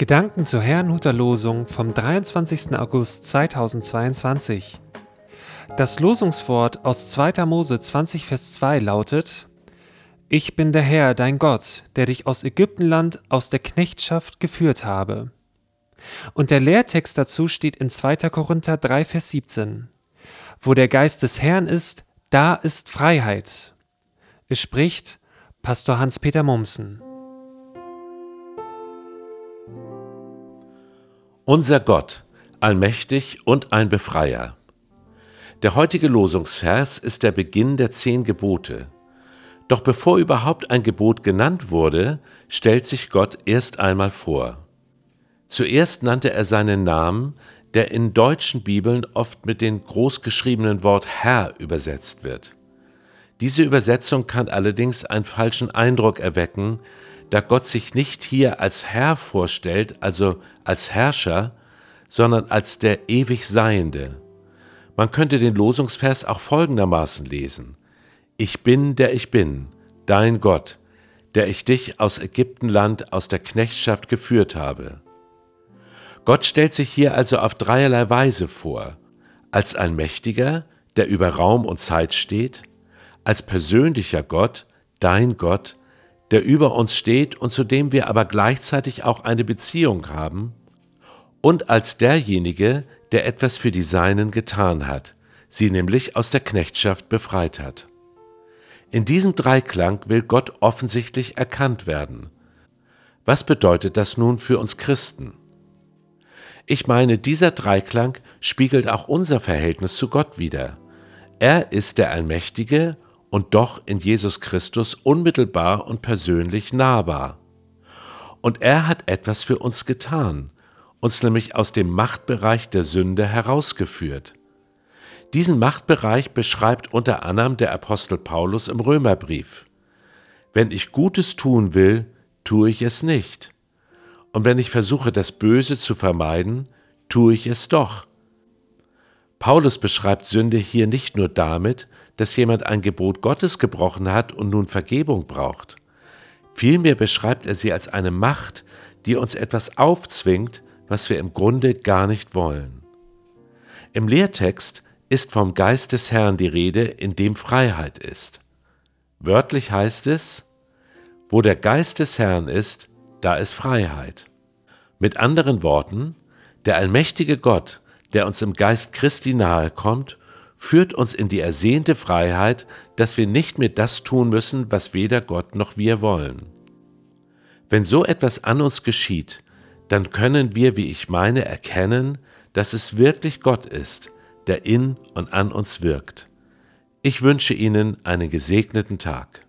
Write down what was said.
Gedanken zur Herrnhuter Losung vom 23. August 2022. Das Losungswort aus 2. Mose 20, Vers 2 lautet: Ich bin der Herr, dein Gott, der dich aus Ägyptenland, aus der Knechtschaft geführt habe. Und der Lehrtext dazu steht in 2. Korinther 3, Vers 17. Wo der Geist des Herrn ist, da ist Freiheit. Es spricht Pastor Hans-Peter Mumsen. Unser Gott, allmächtig und ein Befreier. Der heutige Losungsvers ist der Beginn der zehn Gebote. Doch bevor überhaupt ein Gebot genannt wurde, stellt sich Gott erst einmal vor. Zuerst nannte er seinen Namen, der in deutschen Bibeln oft mit dem großgeschriebenen Wort Herr übersetzt wird. Diese Übersetzung kann allerdings einen falschen Eindruck erwecken, da Gott sich nicht hier als Herr vorstellt, also als Herrscher, sondern als der ewig Seiende. Man könnte den Losungsvers auch folgendermaßen lesen. Ich bin, der ich bin, dein Gott, der ich dich aus Ägyptenland, aus der Knechtschaft geführt habe. Gott stellt sich hier also auf dreierlei Weise vor. Als ein Mächtiger, der über Raum und Zeit steht, als persönlicher Gott, dein Gott, der über uns steht und zu dem wir aber gleichzeitig auch eine Beziehung haben, und als derjenige, der etwas für die Seinen getan hat, sie nämlich aus der Knechtschaft befreit hat. In diesem Dreiklang will Gott offensichtlich erkannt werden. Was bedeutet das nun für uns Christen? Ich meine, dieser Dreiklang spiegelt auch unser Verhältnis zu Gott wider. Er ist der Allmächtige und doch in Jesus Christus unmittelbar und persönlich nahbar. Und er hat etwas für uns getan, uns nämlich aus dem Machtbereich der Sünde herausgeführt. Diesen Machtbereich beschreibt unter anderem der Apostel Paulus im Römerbrief. Wenn ich Gutes tun will, tue ich es nicht. Und wenn ich versuche, das Böse zu vermeiden, tue ich es doch. Paulus beschreibt Sünde hier nicht nur damit, dass jemand ein Gebot Gottes gebrochen hat und nun Vergebung braucht. Vielmehr beschreibt er sie als eine Macht, die uns etwas aufzwingt, was wir im Grunde gar nicht wollen. Im Lehrtext ist vom Geist des Herrn die Rede, in dem Freiheit ist. Wörtlich heißt es, wo der Geist des Herrn ist, da ist Freiheit. Mit anderen Worten, der allmächtige Gott, der uns im Geist Christi nahe kommt, führt uns in die ersehnte Freiheit, dass wir nicht mehr das tun müssen, was weder Gott noch wir wollen. Wenn so etwas an uns geschieht, dann können wir, wie ich meine, erkennen, dass es wirklich Gott ist, der in und an uns wirkt. Ich wünsche Ihnen einen gesegneten Tag.